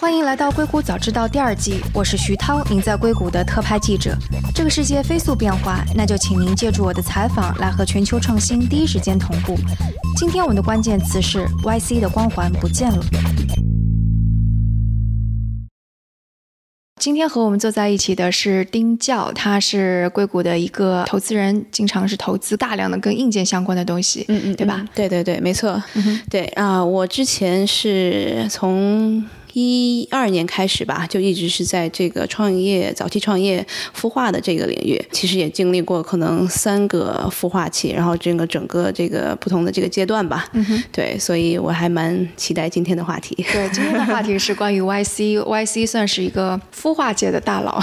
欢迎来到《硅谷早知道》第二季，我是徐涛，您在硅谷的特派记者。这个世界飞速变化，那就请您借助我的采访来和全球创新第一时间同步。今天我们的关键词是 YC 的光环不见了。今天和我们坐在一起的是丁教，他是硅谷的一个投资人，经常是投资大量的跟硬件相关的东西，嗯嗯，对吧？对对对，没错，对啊，我之前是从。一二年开始吧，就一直是在这个创业早期创业孵化的这个领域，其实也经历过可能三个孵化期，然后整个整个这个不同的这个阶段吧。嗯哼，对，所以我还蛮期待今天的话题。对，今天的话题是关于 YC，YC 算是一个孵化界的大佬。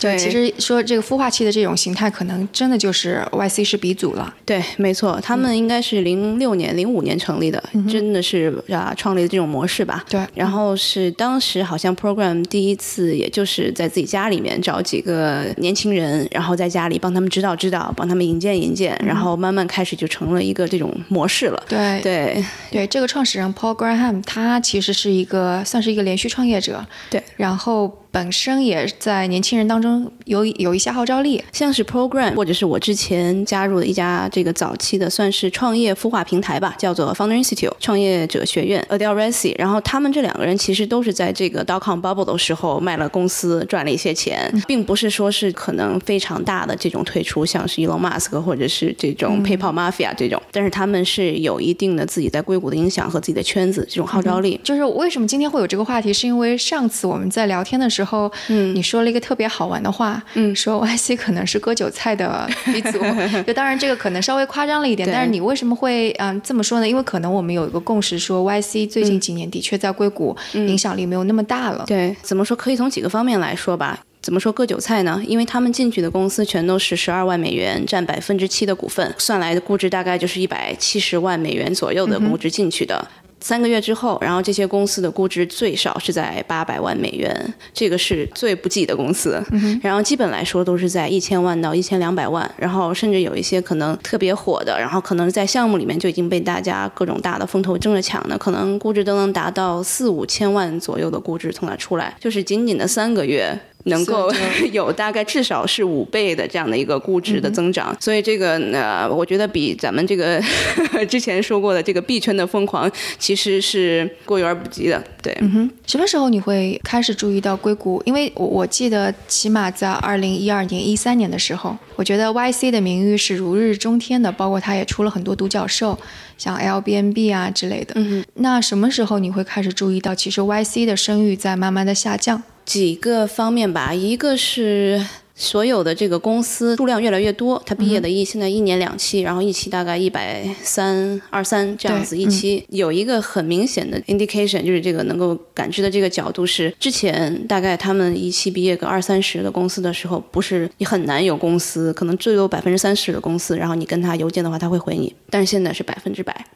对，其实说这个孵化器的这种形态，可能真的就是 YC 是鼻祖了。对，没错，他们应该是零六年、零五年成立的，真的是啊，创立的这种模式吧。对，然后是当时好像 Program 第一次，也就是在自己家里面找几个年轻人，然后在家里帮他们指导指导，帮他们引荐引荐，然后慢慢开始就成了一个这种模式了。对对对，这个创始人 Paul Graham 他其实是一个算是一个连续创业者。对，然后。本身也在年轻人当中有有一些号召力，像是 Program，或者是我之前加入的一家这个早期的算是创业孵化平台吧，叫做 Founder Institute 创业者学院，Adele Resi。然后他们这两个人其实都是在这个 dot com bubble 的时候卖了公司赚了一些钱，并不是说是可能非常大的这种退出，像是 Elon Musk 或者是这种 PayPal Mafia 这种，但是他们是有一定的自己在硅谷的影响和自己的圈子这种号召力。就是为什么今天会有这个话题，是因为上次我们在聊天的时候。之后，嗯，你说了一个特别好玩的话，嗯，说 YC 可能是割韭菜的鼻祖，就当然这个可能稍微夸张了一点，但是你为什么会嗯这么说呢？因为可能我们有一个共识，说 YC 最近几年的确在硅谷影响力没有那么大了。对，怎么说？可以从几个方面来说吧。怎么说割韭菜呢？因为他们进去的公司全都是十二万美元，占百分之七的股份，算来的估值大概就是一百七十万美元左右的估值进去的。三个月之后，然后这些公司的估值最少是在八百万美元，这个是最不济的公司。然后基本来说都是在一千万到一千两百万，然后甚至有一些可能特别火的，然后可能在项目里面就已经被大家各种大的风投争着抢的，可能估值都能达到四五千万左右的估值从那出来，就是仅仅的三个月。能够 有大概至少是五倍的这样的一个估值的增长，所以这个呢，我觉得比咱们这个 之前说过的这个币圈的疯狂其实是过犹而不及的。对，嗯哼，什么时候你会开始注意到硅谷？因为我我记得起码在二零一二年、一三年的时候，我觉得 YC 的名誉是如日中天的，包括它也出了很多独角兽，像 l b n b 啊之类的。嗯那什么时候你会开始注意到，其实 YC 的声誉在慢慢的下降？几个方面吧，一个是所有的这个公司数量越来越多，他毕业的一现在一年两期，然后一期大概一百三二三这样子一期，有一个很明显的 indication，就是这个能够感知的这个角度是，之前大概他们一期毕业个二三十的公司的时候，不是你很难有公司，可能最多百分之三十的公司，然后你跟他邮件的话他会回你，但是现在是百分之百。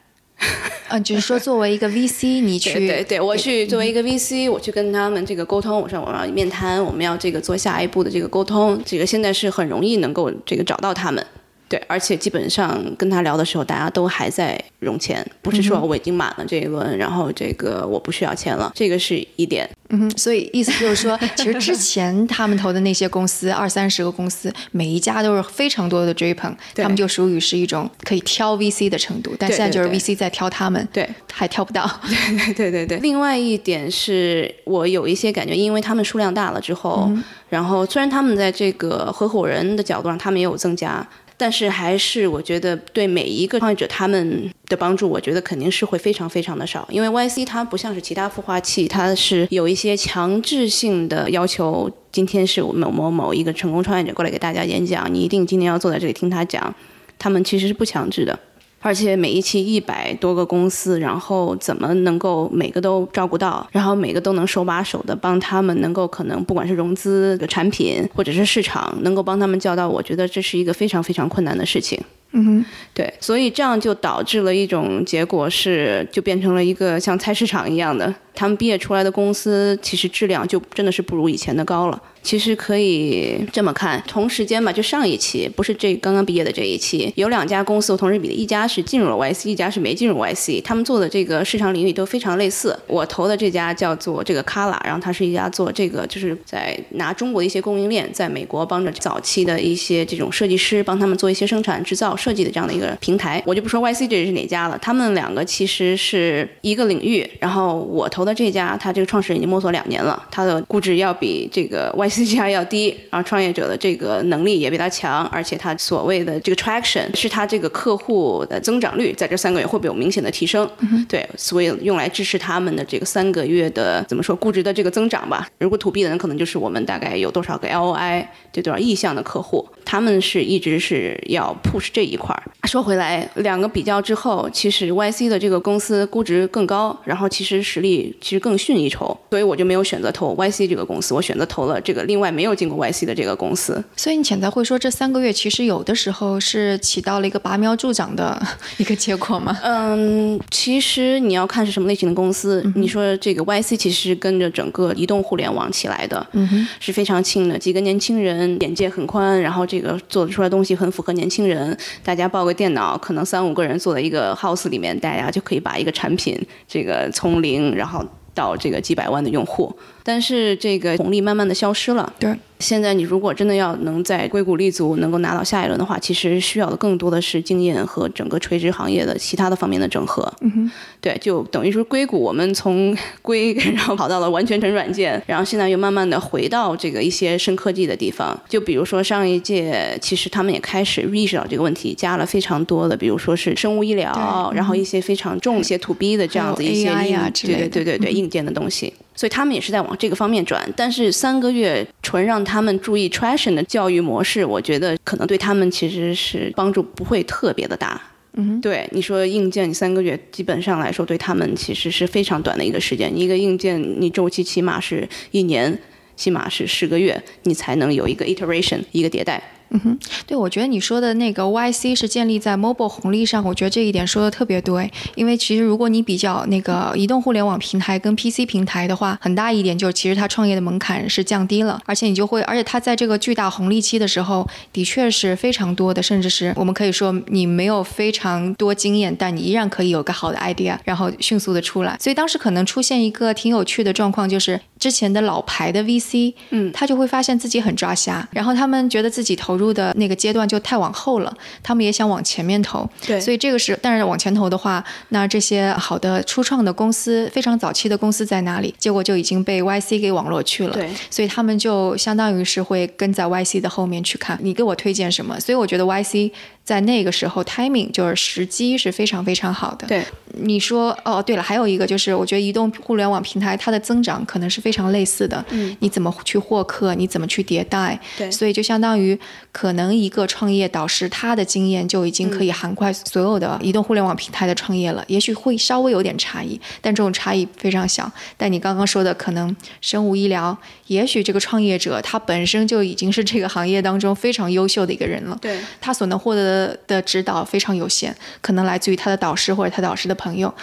嗯，就是说，作为一个 VC，你去对对，我去作为一个 VC，我去跟他们这个沟通，我说我要面谈，我们要这个做下一步的这个沟通，这个现在是很容易能够这个找到他们。对，而且基本上跟他聊的时候，大家都还在融钱，不是说我已经满了这一轮，然后这个我不需要钱了，这个是一点。嗯哼，所以意思就是说，其实之前他们投的那些公司，二三十个公司，每一家都是非常多的追捧，他们就属于是一种可以挑 VC 的程度，但现在就是 VC 在挑他们，对，还挑不到。对对对对。另外一点是我有一些感觉，因为他们数量大了之后，然后虽然他们在这个合伙人的角度上，他们也有增加。但是还是我觉得对每一个创业者他们的帮助，我觉得肯定是会非常非常的少，因为 YC 它不像是其他孵化器，它是有一些强制性的要求。今天是某某某一个成功创业者过来给大家演讲，你一定今天要坐在这里听他讲。他们其实是不强制的。而且每一期一百多个公司，然后怎么能够每个都照顾到，然后每个都能手把手的帮他们，能够可能不管是融资的产品或者是市场，能够帮他们教到，我觉得这是一个非常非常困难的事情。嗯哼，对，所以这样就导致了一种结果是，就变成了一个像菜市场一样的。他们毕业出来的公司其实质量就真的是不如以前的高了。其实可以这么看，同时间吧，就上一期不是这刚刚毕业的这一期，有两家公司我同时比的，一家是进入了 YC，一家是没进入 YC，他们做的这个市场领域都非常类似。我投的这家叫做这个 Kala，然后它是一家做这个就是在拿中国的一些供应链，在美国帮着早期的一些这种设计师帮他们做一些生产制造设计的这样的一个平台。我就不说 YC 这是哪家了，他们两个其实是一个领域。然后我投的这家，他这个创始人已经摸索两年了，他的估值要比这个 YC。C 价要低，然后创业者的这个能力也比他强，而且他所谓的这个 traction 是他这个客户的增长率在这三个月会不会有明显的提升？对，所以用来支持他们的这个三个月的怎么说估值的这个增长吧。如果 to B 的人可能就是我们大概有多少个 LOI，就多少意向的客户，他们是一直是要 push 这一块儿。说回来，两个比较之后，其实 YC 的这个公司估值更高，然后其实实力其实更逊一筹，所以我就没有选择投 YC 这个公司，我选择投了这个。另外没有进过 YC 的这个公司，所以你潜在会说这三个月其实有的时候是起到了一个拔苗助长的一个结果吗？嗯，其实你要看是什么类型的公司。你说这个 YC 其实跟着整个移动互联网起来的，嗯是非常轻的，几个年轻人眼界很宽，然后这这个做出来东西很符合年轻人。大家抱个电脑，可能三五个人坐在一个 house 里面，大家就可以把一个产品这个从零然后到这个几百万的用户。但是这个红利慢慢的消失了。对，现在你如果真的要能在硅谷立足，能够拿到下一轮的话，其实需要的更多的是经验和整个垂直行业的其他的方面的整合。嗯哼，对，就等于说硅谷我们从硅 然后跑到了完全成软件，然后现在又慢慢的回到这个一些深科技的地方。就比如说上一届，其实他们也开始意识到这个问题，加了非常多的，比如说是生物医疗，然后一些非常重一些 to B 的这样子一些硬，对对对对对硬件的东西。所以他们也是在往这个方面转，但是三个月纯让他们注意 traction 的教育模式，我觉得可能对他们其实是帮助不会特别的大。嗯，对，你说硬件，你三个月基本上来说对他们其实是非常短的一个时间，一个硬件你周期起码是一年，起码是十个月，你才能有一个 iteration 一个迭代。嗯哼，对，我觉得你说的那个 YC 是建立在 mobile 红利上，我觉得这一点说的特别对。因为其实如果你比较那个移动互联网平台跟 PC 平台的话，很大一点就是其实它创业的门槛是降低了，而且你就会，而且它在这个巨大红利期的时候，的确是非常多的，甚至是我们可以说你没有非常多经验，但你依然可以有个好的 idea，然后迅速的出来。所以当时可能出现一个挺有趣的状况，就是之前的老牌的 VC，嗯，他就会发现自己很抓瞎，然后他们觉得自己投。投入的那个阶段就太往后了，他们也想往前面投，对，所以这个是，但是往前投的话，那这些好的初创的公司，非常早期的公司在哪里？结果就已经被 YC 给网络去了，对，所以他们就相当于是会跟在 YC 的后面去看，你给我推荐什么？所以我觉得 YC。在那个时候，timing 就是时机是非常非常好的。对，你说哦，对了，还有一个就是，我觉得移动互联网平台它的增长可能是非常类似的。嗯，你怎么去获客？你怎么去迭代？对，所以就相当于可能一个创业导师他的经验就已经可以涵盖所有的移动互联网平台的创业了。也许会稍微有点差异，但这种差异非常小。但你刚刚说的可能生物医疗，也许这个创业者他本身就已经是这个行业当中非常优秀的一个人了。对，他所能获得的。的指导非常有限，可能来自于他的导师或者他导师的朋友。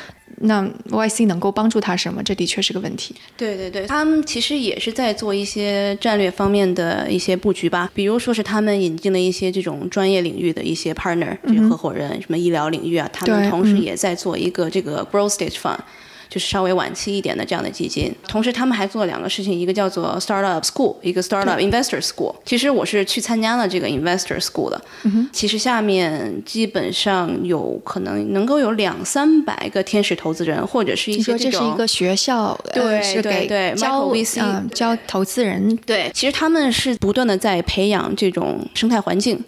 那 YC 能够帮助他什么？这的确是个问题。对对对，他们其实也是在做一些战略方面的一些布局吧，比如说是他们引进了一些这种专业领域的一些 partner，这个合伙人，什么医疗领域啊，他们同时也在做一个这个 growth stage fund。就是稍微晚期一点的这样的基金，同时他们还做了两个事情，一个叫做 Startup School，一个 Startup Investor School。其实我是去参加了这个 Investor School 的。其实下面基本上有可能能够有两三百个天使投资人，或者是一些这是一个学校，对，是给教 VC 教投资人。对，其实他们是不断的在培养这种生态环境，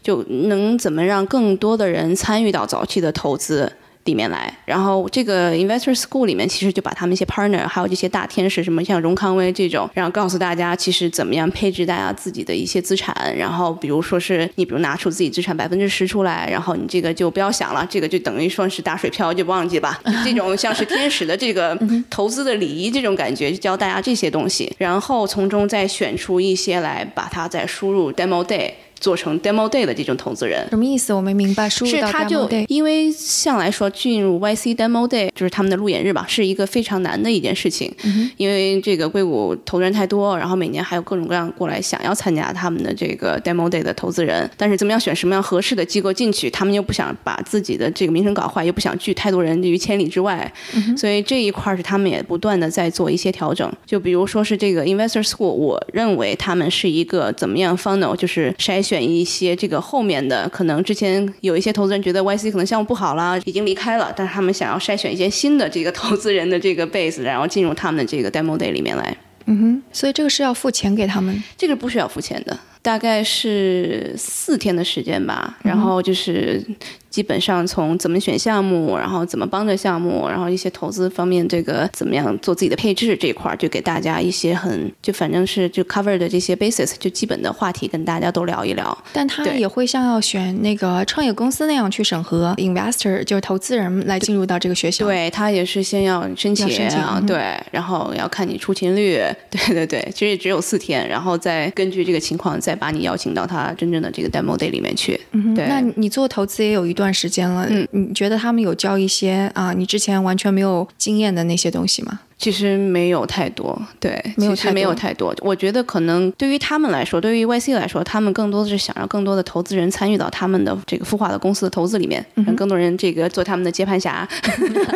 就能怎么让更多的人参与到早期的投资。里面来，然后这个 Investor School 里面其实就把他们一些 partner，还有这些大天使，什么像荣康威这种，然后告诉大家其实怎么样配置大家自己的一些资产，然后比如说是你比如拿出自己资产百分之十出来，然后你这个就不要想了，这个就等于说是打水漂，就忘记吧。这种像是天使的这个 投资的礼仪这种感觉，就教大家这些东西，然后从中再选出一些来把它再输入 Demo Day。做成 demo day 的这种投资人。什么意思？我没明白。输入到 demo day，因为向来说进入 YC demo day 就是他们的路演日吧，是一个非常难的一件事情。嗯、因为这个硅谷投资人太多，然后每年还有各种各样过来想要参加他们的这个 demo day 的投资人，但是怎么样选什么样合适的机构进去，他们又不想把自己的这个名声搞坏，又不想拒太多人于千里之外，嗯、所以这一块是他们也不断的在做一些调整。就比如说是这个 Investor School，我认为他们是一个怎么样 funnel，就是筛选一些这个后面的可能之前有一些投资人觉得 YC 可能项目不好啦，已经离开了，但是他们想要筛选一些新的这个投资人的这个 base，然后进入他们的这个 demo day 里面来。嗯哼，所以这个是要付钱给他们？这个不需要付钱的，大概是四天的时间吧，然后就是。基本上从怎么选项目，然后怎么帮着项目，然后一些投资方面这个怎么样做自己的配置这一块，就给大家一些很就反正是就 cover 的这些 basis，就基本的话题跟大家都聊一聊。但他也会像要选那个创业公司那样去审核 investor，就是投资人来进入到这个学校。对他也是先要申请，申请嗯、对，然后要看你出勤率，对对对，其实只有四天，然后再根据这个情况再把你邀请到他真正的这个 demo day 里面去。嗯、对，那你做投资也有一段时间了，嗯，你觉得他们有教一些啊，你之前完全没有经验的那些东西吗？其实没有太多，对，没有其实没有太多。我觉得可能对于他们来说，对于 YC 来说，他们更多的是想让更多的投资人参与到他们的这个孵化的公司的投资里面，让更多人这个做他们的接盘侠。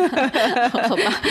好吧，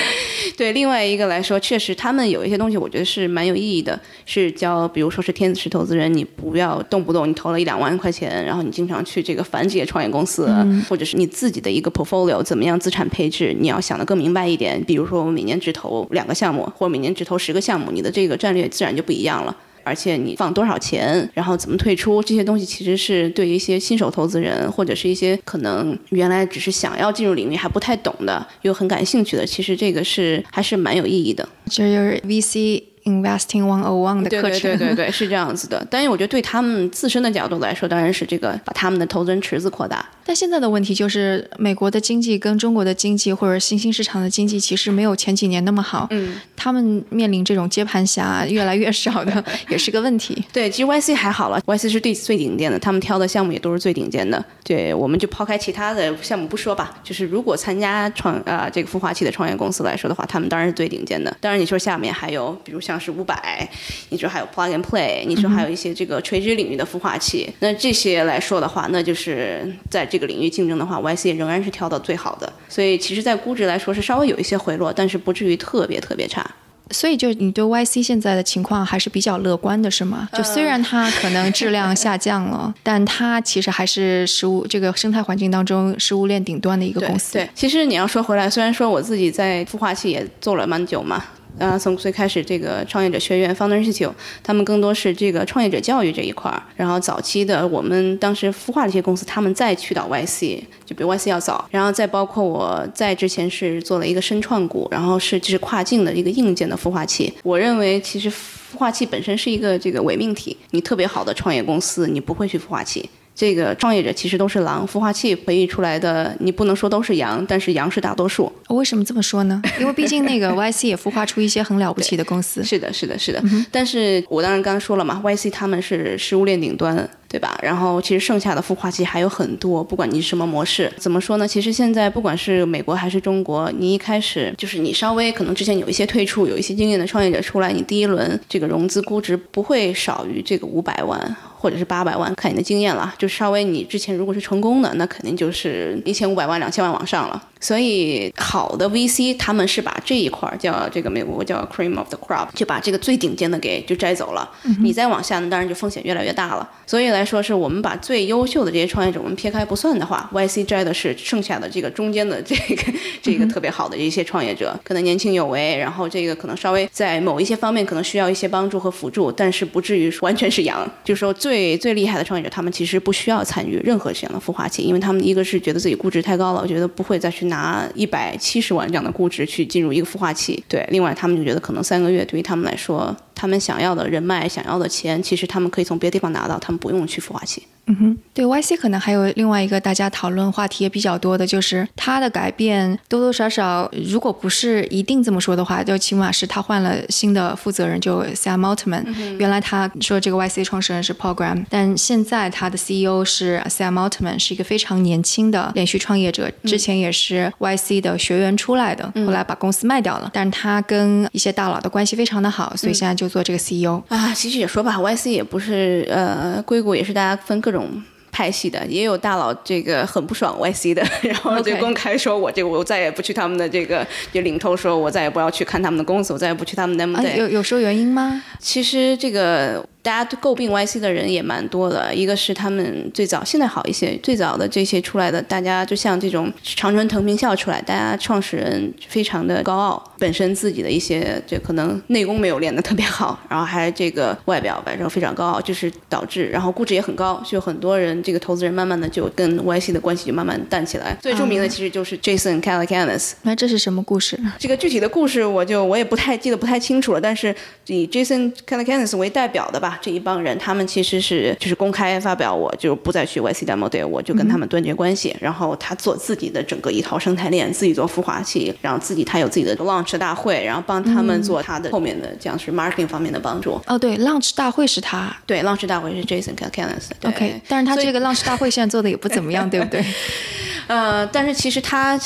对。另外一个来说，确实他们有一些东西，我觉得是蛮有意义的，是教，比如说是天使投资人，你不要动不动你投了一两万块钱，然后你经常去这个反这些创业公司，嗯、或者是你自己的一个 portfolio 怎么样资产配置，你要想的更明白一点。比如说我们每年只投。两个项目，或者每年只投十个项目，你的这个战略自然就不一样了。而且你放多少钱，然后怎么退出，这些东西其实是对于一些新手投资人，或者是一些可能原来只是想要进入领域还不太懂的，又很感兴趣的，其实这个是还是蛮有意义的。这就是 VC。Investing One O One 的课程，对对对对，是这样子的。但是我觉得对他们自身的角度来说，当然是这个把他们的投资人池子扩大。但现在的问题就是，美国的经济跟中国的经济或者新兴市场的经济其实没有前几年那么好。嗯，他们面临这种接盘侠越来越少的，也是个问题。对，其实 YC 还好了，YC 是最最顶尖的，他们挑的项目也都是最顶尖的。对，我们就抛开其他的项目不说吧，就是如果参加创啊、呃、这个孵化器的创业公司来说的话，他们当然是最顶尖的。当然你说下面还有，比如像是五百，你说还有 Plug and Play，你说还有一些这个垂直领域的孵化器，那这些来说的话，那就是在这个领域竞争的话，YC 仍然是挑到最好的。所以其实，在估值来说是稍微有一些回落，但是不至于特别特别差。所以，就你对 YC 现在的情况还是比较乐观的，是吗？就虽然它可能质量下降了，但它其实还是食物这个生态环境当中食物链顶端的一个公司。对，其实你要说回来，虽然说我自己在孵化器也做了蛮久嘛。呃，从最开始这个创业者学院 Founder Institute，他们更多是这个创业者教育这一块儿。然后早期的我们当时孵化的一些公司，他们再去到 YC，就比 YC 要早。然后再包括我在之前是做了一个深创股，然后是就是跨境的一个硬件的孵化器。我认为其实孵化器本身是一个这个伪命题，你特别好的创业公司，你不会去孵化器。这个创业者其实都是狼，孵化器培育出来的，你不能说都是羊，但是羊是大多数。为什么这么说呢？因为毕竟那个 YC 也孵化出一些很了不起的公司。是的，是的，是的。嗯、但是我当然刚刚说了嘛，YC 他们是食物链顶端，对吧？然后其实剩下的孵化器还有很多，不管你是什么模式，怎么说呢？其实现在不管是美国还是中国，你一开始就是你稍微可能之前有一些退出，有一些经验的创业者出来，你第一轮这个融资估值不会少于这个五百万。或者是八百万，看你的经验了。就稍微你之前如果是成功的，那肯定就是一千五百万、两千万往上了。所以好的 VC 他们是把这一块叫这个美国叫 cream of the crop，就把这个最顶尖的给就摘走了。嗯、你再往下呢，当然就风险越来越大了。所以来说，是我们把最优秀的这些创业者我们撇开不算的话，YC 摘的是剩下的这个中间的这个这个特别好的一些创业者，可能年轻有为，然后这个可能稍微在某一些方面可能需要一些帮助和辅助，但是不至于完全是羊。就是说最最厉害的创业者，他们其实不需要参与任何这样的孵化器，因为他们一个是觉得自己估值太高了，我觉得不会再去拿一百七十万这样的估值去进入一个孵化器。对，另外他们就觉得可能三个月对于他们来说，他们想要的人脉、想要的钱，其实他们可以从别的地方拿到，他们不用去孵化器。嗯哼，对，YC 可能还有另外一个大家讨论话题也比较多的，就是它的改变多多少少，如果不是一定这么说的话，就起码是他换了新的负责人，就 Sam Altman。原来他说这个 YC 创始人是 Paul Graham，但现在他的 CEO 是 Sam Altman，是一个非常年轻的连续创业者，之前也是 YC 的学员出来的，后来把公司卖掉了。但是他跟一些大佬的关系非常的好，所以现在就做这个 CEO。啊，其实也说吧，YC 也不是呃，硅谷也是大家分各。种派系的也有大佬，这个很不爽 YC 的，然后就公开说：“我这个我再也不去他们的这个，就领头说我再也不要去看他们的公司，我再也不去他们的。”有有说原因吗？其实这个。大家都诟病 YC 的人也蛮多的，一个是他们最早，现在好一些，最早的这些出来的，大家就像这种长春藤名校出来，大家创始人非常的高傲，本身自己的一些这可能内功没有练得特别好，然后还这个外表反正非常高傲，就是导致然后估值也很高，就很多人这个投资人慢慢的就跟 YC 的关系就慢慢淡起来。最著名的其实就是 Jason Calacanis。那这是什么故事？这个具体的故事我就我也不太记得不太清楚了，但是以 Jason Calacanis 为代表的吧。这一帮人，他们其实是就是公开发表，我就不再去 YC demo，对我就跟他们断绝关系。然后他做自己的整个一套生态链，自己做孵化器，然后自己他有自己的 launch 大会，然后帮他们做他的后面的这样是 marketing 方面的帮助。哦，对，launch 大会是他，对，launch 大会是 Jason Calacanis。OK，但是他这个 launch 大会现在做的也不怎么样，对不对？呃，但是其实他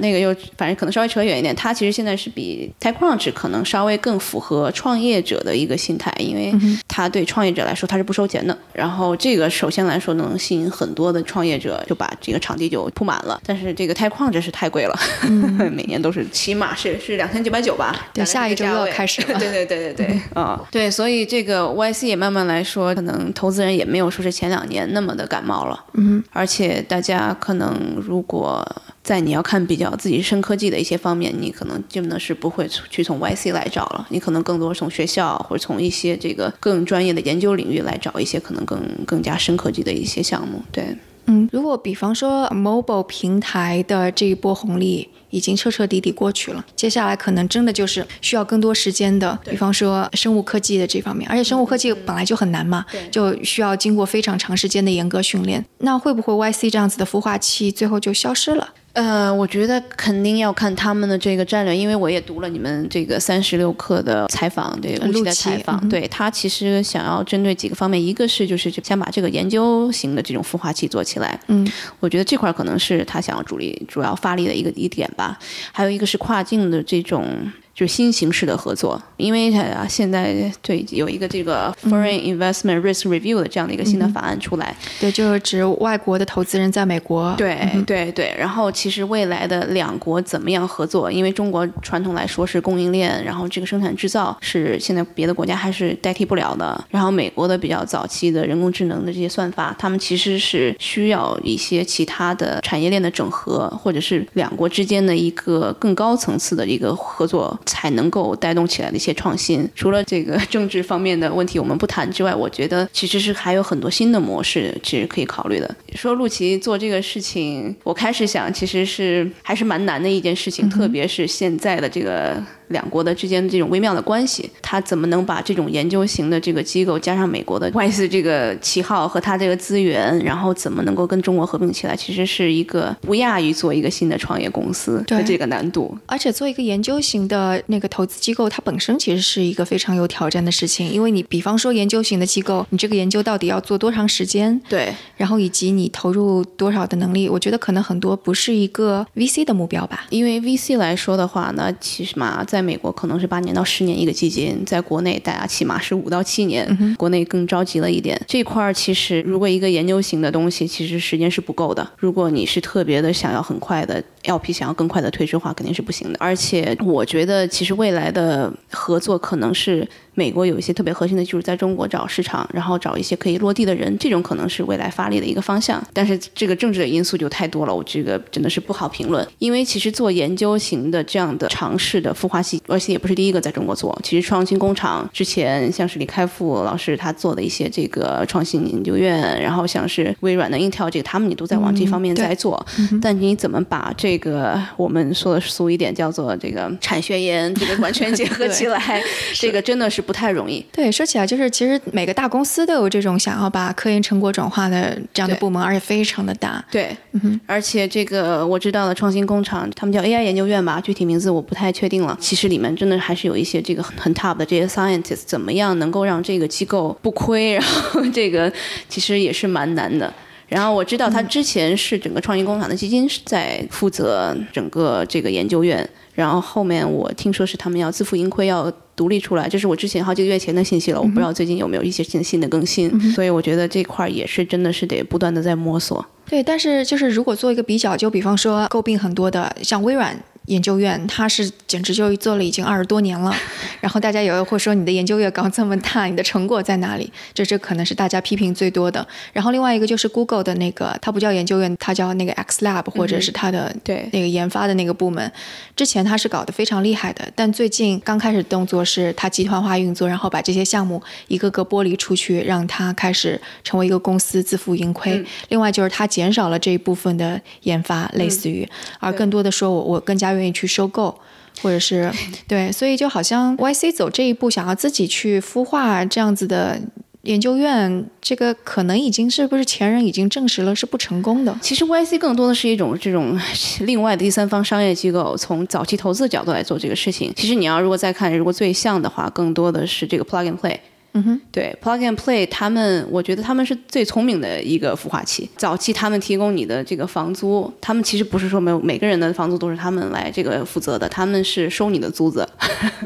那个又反正可能稍微扯远一点，他其实现在是比 TechCrunch 可能稍微更符合创业者的一个心态，因为他对创业者来说他是不收钱的。然后这个首先来说能吸引很多的创业者，就把这个场地就铺满了。但是这个 TechCrunch 是太贵了，每年都是起码是是两千九百九吧。对，下一周又要开始了。对对对对对，啊，对，所以这个 YC 也慢慢来说，可能投资人也没有说是前两年那么的感冒了。嗯，而且大家可能。如果在你要看比较自己深科技的一些方面，你可能基本的是不会去从 YC 来找了，你可能更多从学校或者从一些这个更专业的研究领域来找一些可能更更加深科技的一些项目。对，嗯，如果比方说 mobile 平台的这一波红利已经彻彻底底过去了，接下来可能真的就是需要更多时间的，比方说生物科技的这方面，而且生物科技本来就很难嘛，就需要经过非常长时间的严格训练，那会不会 YC 这样子的孵化器最后就消失了？呃，我觉得肯定要看他们的这个战略，因为我也读了你们这个三十六氪的采访，对陆琪的采访，对他其实想要针对几个方面，一个是就是想把这个研究型的这种孵化器做起来，嗯，我觉得这块可能是他想要主力主要发力的一个一点吧，啊还有一个是跨境的这种。就是新形式的合作，因为啊，现在对有一个这个 Foreign Investment Risk Review 的这样的一个新的法案出来，对，就是指外国的投资人在美国，对对对。然后其实未来的两国怎么样合作？因为中国传统来说是供应链，然后这个生产制造是现在别的国家还是代替不了的。然后美国的比较早期的人工智能的这些算法，他们其实是需要一些其他的产业链的整合，或者是两国之间的一个更高层次的一个合作。才能够带动起来的一些创新。除了这个政治方面的问题我们不谈之外，我觉得其实是还有很多新的模式其实可以考虑的。说陆琪做这个事情，我开始想其实是还是蛮难的一件事情，特别是现在的这个。两国的之间的这种微妙的关系，他怎么能把这种研究型的这个机构加上美国的外资这个旗号和他这个资源，然后怎么能够跟中国合并起来？其实是一个不亚于做一个新的创业公司的这个难度。而且做一个研究型的那个投资机构，它本身其实是一个非常有挑战的事情，因为你比方说研究型的机构，你这个研究到底要做多长时间？对，然后以及你投入多少的能力？我觉得可能很多不是一个 VC 的目标吧。因为 VC 来说的话呢，其实嘛，在美国可能是八年到十年一个基金，在国内大家起码是五到七年，国内更着急了一点。这块儿其实如果一个研究型的东西，其实时间是不够的。如果你是特别的想要很快的 LP 想要更快的退市化，肯定是不行的。而且我觉得其实未来的合作可能是。美国有一些特别核心的技术，在中国找市场，然后找一些可以落地的人，这种可能是未来发力的一个方向。但是这个政治的因素就太多了，我这个真的是不好评论。因为其实做研究型的这样的尝试的孵化器，而且也不是第一个在中国做。其实创新工厂之前像是李开复老师他做的一些这个创新研究院，然后像是微软的 Intel 这个，他们也都在往这方面在做。但你怎么把这个我们说的俗一点叫做这个产学研这个完全结合起来，这个真的是。是不太容易。对，说起来就是，其实每个大公司都有这种想要把科研成果转化的这样的部门，而且非常的大。对，嗯哼。而且这个我知道的创新工厂，他们叫 AI 研究院吧，具体名字我不太确定了。其实里面真的还是有一些这个很 top 的这些 scientists，怎么样能够让这个机构不亏？然后这个其实也是蛮难的。然后我知道他之前是整个创新工厂的基金是在负责整个这个研究院。然后后面我听说是他们要自负盈亏，要独立出来，这是我之前好几个月前的信息了，我不知道最近有没有一些新新的更新。所以我觉得这块也是真的是得不断的在摸索。对，但是就是如果做一个比较，就比方说诟病很多的，像微软。研究院，他是简直就做了已经二十多年了，然后大家也会说你的研究院搞这么大，你的成果在哪里？这这可能是大家批评最多的。然后另外一个就是 Google 的那个，它不叫研究院，它叫那个 X Lab，或者是它的对那个研发的那个部门。之前它是搞得非常厉害的，但最近刚开始动作是它集团化运作，然后把这些项目一个个剥离出去，让它开始成为一个公司自负盈亏。另外就是它减少了这一部分的研发，类似于，而更多的说我我更加。愿意去收购，或者是对，所以就好像 YC 走这一步，想要自己去孵化这样子的研究院，这个可能已经是不是前人已经证实了是不成功的。其实 YC 更多的是一种这种另外的第三方商业机构，从早期投资的角度来做这个事情。其实你要如果再看，如果最像的话，更多的是这个 Plug and Play。嗯哼，对，Plug and Play，他们我觉得他们是最聪明的一个孵化器。早期他们提供你的这个房租，他们其实不是说没有每个人的房租都是他们来这个负责的，他们是收你的租子。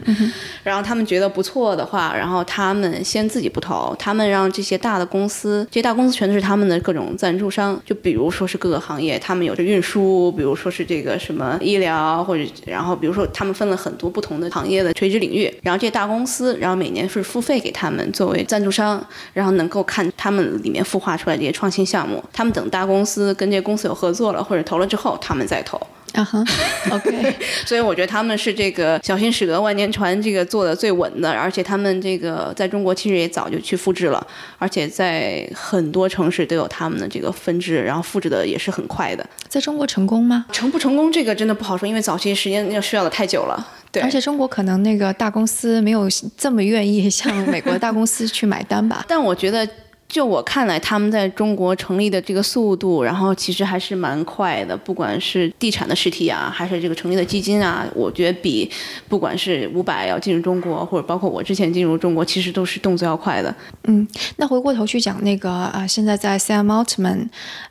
然后他们觉得不错的话，然后他们先自己不投，他们让这些大的公司，这些大公司全都是他们的各种赞助商，就比如说是各个行业，他们有着运输，比如说是这个什么医疗，或者然后比如说他们分了很多不同的行业的垂直领域，然后这些大公司，然后每年是付费给他们。们作为赞助商，然后能够看他们里面孵化出来这些创新项目。他们等大公司跟这些公司有合作了或者投了之后，他们再投。啊哈，OK。所以我觉得他们是这个小心驶得万年船，这个做的最稳的。而且他们这个在中国其实也早就去复制了，而且在很多城市都有他们的这个分支，然后复制的也是很快的。在中国成功吗？成不成功这个真的不好说，因为早期时间要需要的太久了。而且中国可能那个大公司没有这么愿意向美国的大公司去买单吧？但我觉得。就我看来，他们在中国成立的这个速度，然后其实还是蛮快的。不管是地产的实体啊，还是这个成立的基金啊，我觉得比不管是五百要进入中国，或者包括我之前进入中国，其实都是动作要快的。嗯，那回过头去讲那个啊，现在在 Sam Altman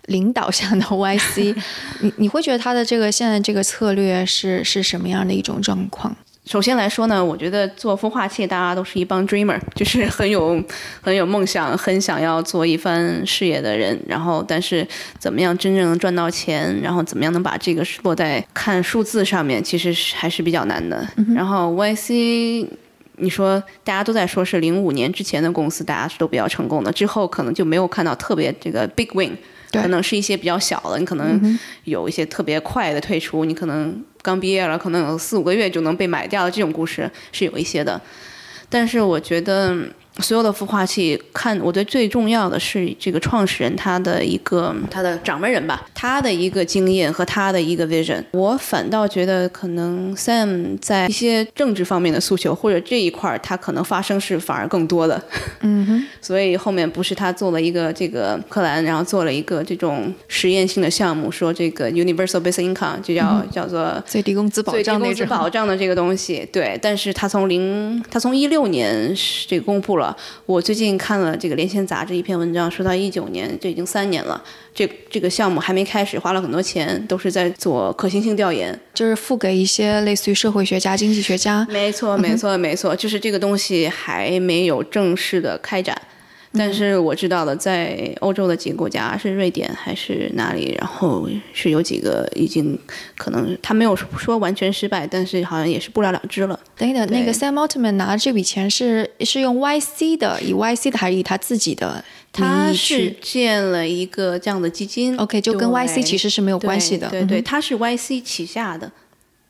领导下的 YC，你你会觉得他的这个现在这个策略是是什么样的一种状况？首先来说呢，我觉得做孵化器，大家都是一帮 dreamer，就是很有很有梦想，很想要做一番事业的人。然后，但是怎么样真正能赚到钱，然后怎么样能把这个落在看数字上面，其实还是比较难的。然后 YC，你说大家都在说是零五年之前的公司，大家是都比较成功的，之后可能就没有看到特别这个 big win。可能是一些比较小的，你可能有一些特别快的退出，你可能刚毕业了，可能有四五个月就能被买掉这种故事是有一些的，但是我觉得。所有的孵化器，看我觉得最重要的是这个创始人他的一个他的掌门人吧，他的一个经验和他的一个 vision。我反倒觉得可能 Sam 在一些政治方面的诉求或者这一块儿，他可能发生是反而更多的。嗯哼。所以后面不是他做了一个这个克兰，然后做了一个这种实验性的项目，说这个 universal basic income 就叫叫做最低工资保障最低工资保障的这个东西。对，但是他从零他从一六年这个公布了。我最近看了这个《连线》杂志一篇文章，说到一九年，这已经三年了，这这个项目还没开始，花了很多钱，都是在做可行性调研，就是付给一些类似于社会学家、经济学家。没错，没错，没错，就是这个东西还没有正式的开展。但是我知道的，在欧洲的几个国家，是瑞典还是哪里？然后是有几个已经可能他没有说完全失败，但是好像也是不了了之了。等一等，那个 Sam Altman 拿这笔钱是是用 YC 的，以 YC 的还是以他自己的？他是建了一个这样的基金。OK，就跟 YC 其实是没有关系的。对对，他是 YC 旗下的。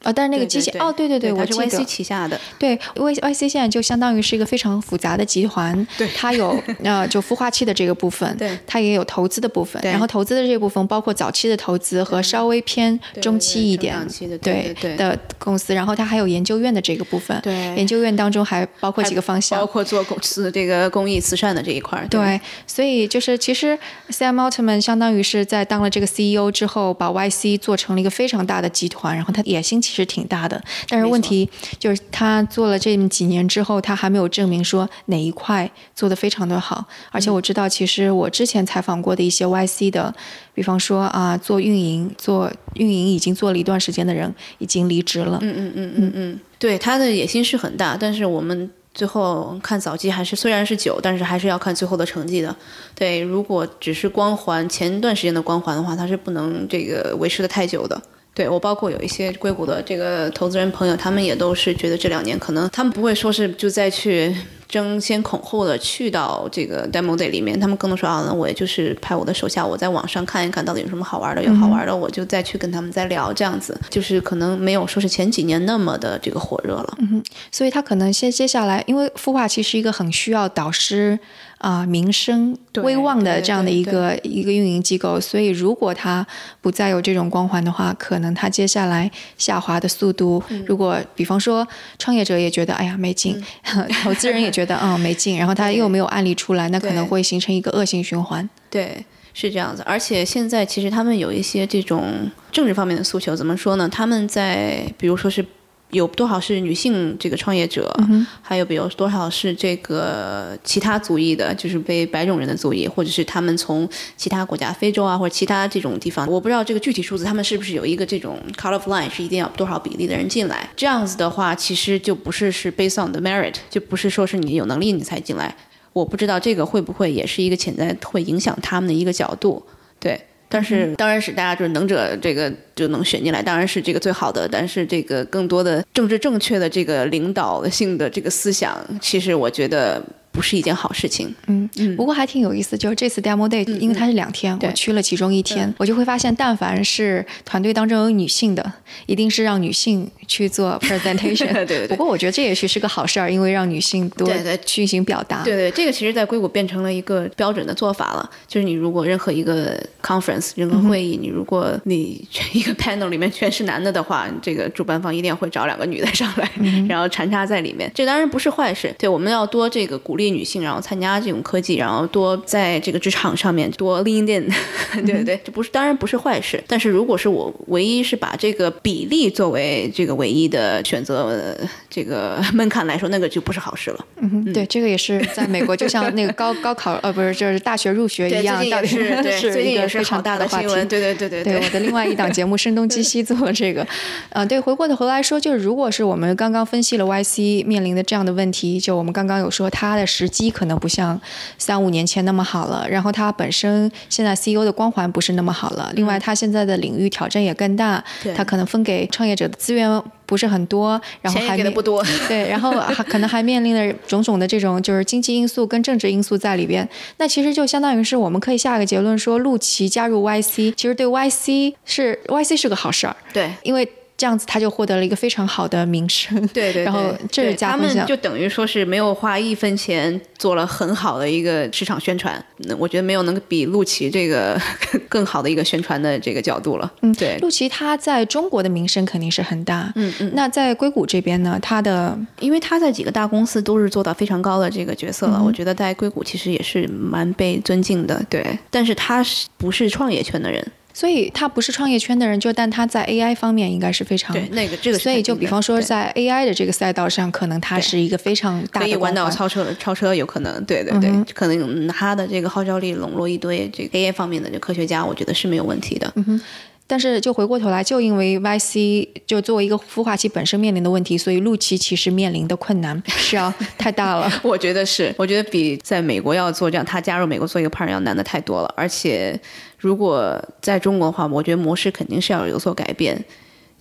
啊，但是那个机械哦，对对对，我是 YC 旗下的。对，Y YC 现在就相当于是一个非常复杂的集团，对，它有 呃就孵化器的这个部分，对，它也有投资的部分，然后投资的这部分包括早期的投资和稍微偏中期一点对的公司，然后它还有研究院的这个部分，对，研究院当中还包括几个方向，包括做公司这个公益慈善的这一块，对，所以就是其实 Sam Altman 相当于是在当了这个 CEO 之后，把 YC 做成了一个非常大的集团，然后他也心其实挺大的。但是问题就是他做了这么几年之后，他还没有证明说哪一块做的非常的好。而且我知道，其实我之前采访过的一些 YC 的，比方说啊，做运营、做运营已经做了一段时间的人，已经离职了。嗯嗯嗯嗯嗯，对，他的野心是很大，但是我们最后看早期还是虽然是久，但是还是要看最后的成绩的。对，如果只是光环，前段时间的光环的话，他是不能这个维持的太久的。对我包括有一些硅谷的这个投资人朋友，他们也都是觉得这两年可能他们不会说是就再去争先恐后的去到这个 demo day 里面，他们更多说啊，那我也就是派我的手下，我在网上看一看到底有什么好玩的，有好玩的我就再去跟他们再聊，这样子就是可能没有说是前几年那么的这个火热了。嗯哼，所以他可能先接下来，因为孵化器是一个很需要导师。啊，名声威望的这样的一个一个运营机构，所以如果它不再有这种光环的话，可能它接下来下滑的速度，如果比方说创业者也觉得哎呀没劲，投资人也觉得嗯没劲，然后他又没有案例出来，那可能会形成一个恶性循环。对，是这样子。而且现在其实他们有一些这种政治方面的诉求，怎么说呢？他们在比如说是。有多少是女性这个创业者？还有比如多少是这个其他族裔的，就是被白种人的族裔，或者是他们从其他国家，非洲啊或者其他这种地方，我不知道这个具体数字，他们是不是有一个这种 c o l o r line，是一定要多少比例的人进来？这样子的话，其实就不是是 based on the merit，就不是说是你有能力你才进来。我不知道这个会不会也是一个潜在会影响他们的一个角度，对。但是，当然是大家就是能者这个就能选进来，当然是这个最好的。但是，这个更多的政治正确的这个领导性的这个思想，其实我觉得。不是一件好事情，嗯嗯，不过还挺有意思。就是这次 demo day，因为它是两天，我去了其中一天，我就会发现，但凡是团队当中有女性的，一定是让女性去做 presentation。对对。不过我觉得这也许是个好事儿，因为让女性多进行表达。对对，这个其实在硅谷变成了一个标准的做法了。就是你如果任何一个 conference，任何会议，你如果你一个 panel 里面全是男的的话，这个主办方一定会找两个女的上来，然后穿插在里面。这当然不是坏事。对，我们要多这个鼓励。女性，然后参加这种科技，然后多在这个职场上面多 lean in，对对对，这不是当然不是坏事。但是如果是我唯一是把这个比例作为这个唯一的选择这个 门槛来说，那个就不是好事了。嗯，对，这个也是在美国，就像那个高 高考呃，不是就是大学入学一样，到底是是一个非常大的话题。对对对对对，我的另外一档节目《声东击西》做这个，嗯，对，回过头来说，就是如果是我们刚刚分析了 YC 面临的这样的问题，就我们刚刚有说它的时机可能不像三五年前那么好了，然后它本身现在 CEO 的光环不是那么好了，另外它现在的领域挑战也更大，它可能分给创业者的资源不是很多，然后还不多，对，然后 还可能还面临着种种的这种就是经济因素跟政治因素在里边，那其实就相当于是我们可以下一个结论说，陆琪加入 YC 其实对 YC 是 YC 是个好事儿，对，因为。这样子他就获得了一个非常好的名声，对对，然后这是加分项，就等于说是没有花一分钱做了很好的一个市场宣传，那我觉得没有能比陆琪这个 更好的一个宣传的这个角度了。嗯，对，陆琪他在中国的名声肯定是很大，嗯嗯，那在硅谷这边呢，他的因为他在几个大公司都是做到非常高的这个角色了，我觉得在硅谷其实也是蛮被尊敬的，对，但是他是不是创业圈的人？所以他不是创业圈的人，就但他在 AI 方面应该是非常对那个这个。所以就比方说在 AI 的这个赛道上，可能他是一个非常大的弯道超车，超车有可能，对对对，可能他的这个号召力笼络一堆这个 AI 方面的这科学家，我觉得是没有问题的。嗯哼。但是就回过头来，就因为 YC 就作为一个孵化器本身面临的问题，所以陆琪其实面临的困难 是要太大了。我觉得是，我觉得比在美国要做这样，他加入美国做一个 partner 要难的太多了，而且。如果在中国的话，我觉得模式肯定是要有所改变，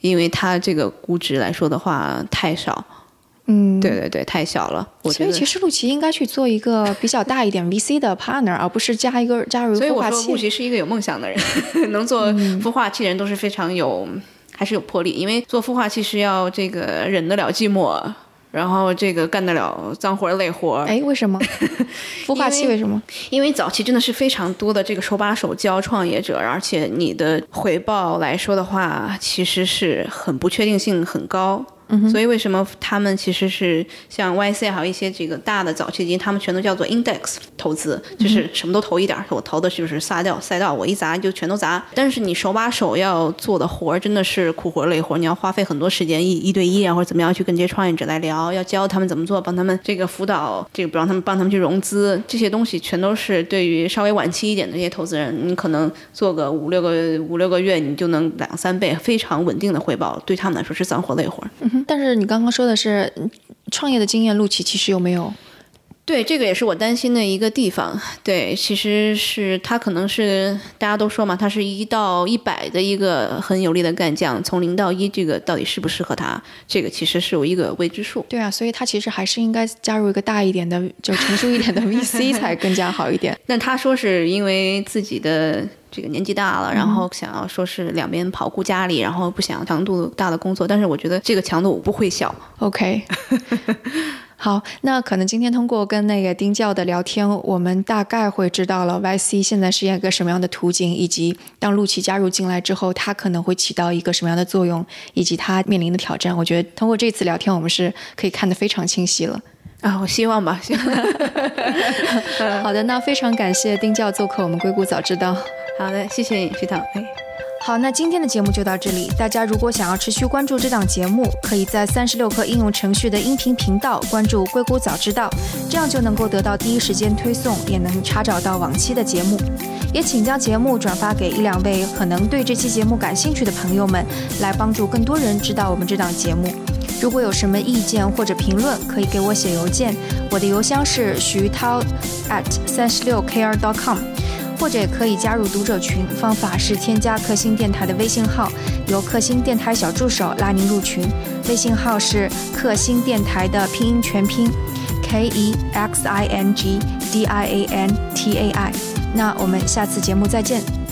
因为它这个估值来说的话太少。嗯，对对对，太小了。所以其实陆琪应该去做一个比较大一点 VC 的 partner，而不是加一个加入孵化器。所以我说陆琪是一个有梦想的人，能做孵化器的人都是非常有还是有魄力，因为做孵化器是要这个忍得了寂寞。然后这个干得了脏活累活，哎，为什么？孵化器为什么？因为早期真的是非常多的这个手把手教创业者，而且你的回报来说的话，其实是很不确定性很高。所以为什么他们其实是像 YC 还有一些这个大的早期基金，他们全都叫做 index 投资，就是什么都投一点。我投的是就是撒掉赛道，我一砸就全都砸。但是你手把手要做的活儿真的是苦活累活，你要花费很多时间一一对一啊或者怎么样去跟这些创业者来聊，要教他们怎么做，帮他们这个辅导，这个不让他们帮他们去融资，这些东西全都是对于稍微晚期一点的这些投资人，你可能做个五六个五六个月，你就能两三倍非常稳定的回报，对他们来说是脏活累活。但是你刚刚说的是创业的经验，陆琪其实有没有？对，这个也是我担心的一个地方。对，其实是他可能是大家都说嘛，他是一到一百的一个很有力的干将，从零到一，这个到底适不适合他？这个其实是有一个未知数。对啊，所以他其实还是应该加入一个大一点的，就成熟一点的 VC 才更加好一点。那他说是因为自己的。这个年纪大了，然后想要说是两边跑顾家里，然后不想强度大的工作，但是我觉得这个强度我不会小。OK，好，那可能今天通过跟那个丁教的聊天，我们大概会知道了 YC 现在是一个什么样的途径，以及当陆琪加入进来之后，他可能会起到一个什么样的作用，以及他面临的挑战。我觉得通过这次聊天，我们是可以看得非常清晰了。啊，我希望吧。好的，那非常感谢丁教做客我们硅谷早知道。好的，谢谢，徐涛。哎，好，那今天的节目就到这里。大家如果想要持续关注这档节目，可以在三十六课应用程序的音频频道关注“硅谷早知道”，这样就能够得到第一时间推送，也能查找到往期的节目。也请将节目转发给一两位可能对这期节目感兴趣的朋友们，来帮助更多人知道我们这档节目。如果有什么意见或者评论，可以给我写邮件，我的邮箱是徐涛 at 三十六 kr.com。或者也可以加入读者群，方法是添加克星电台的微信号，由克星电台小助手拉您入群。微信号是克星电台的拼音全拼，K E X I N G D I A N T A I。那我们下次节目再见。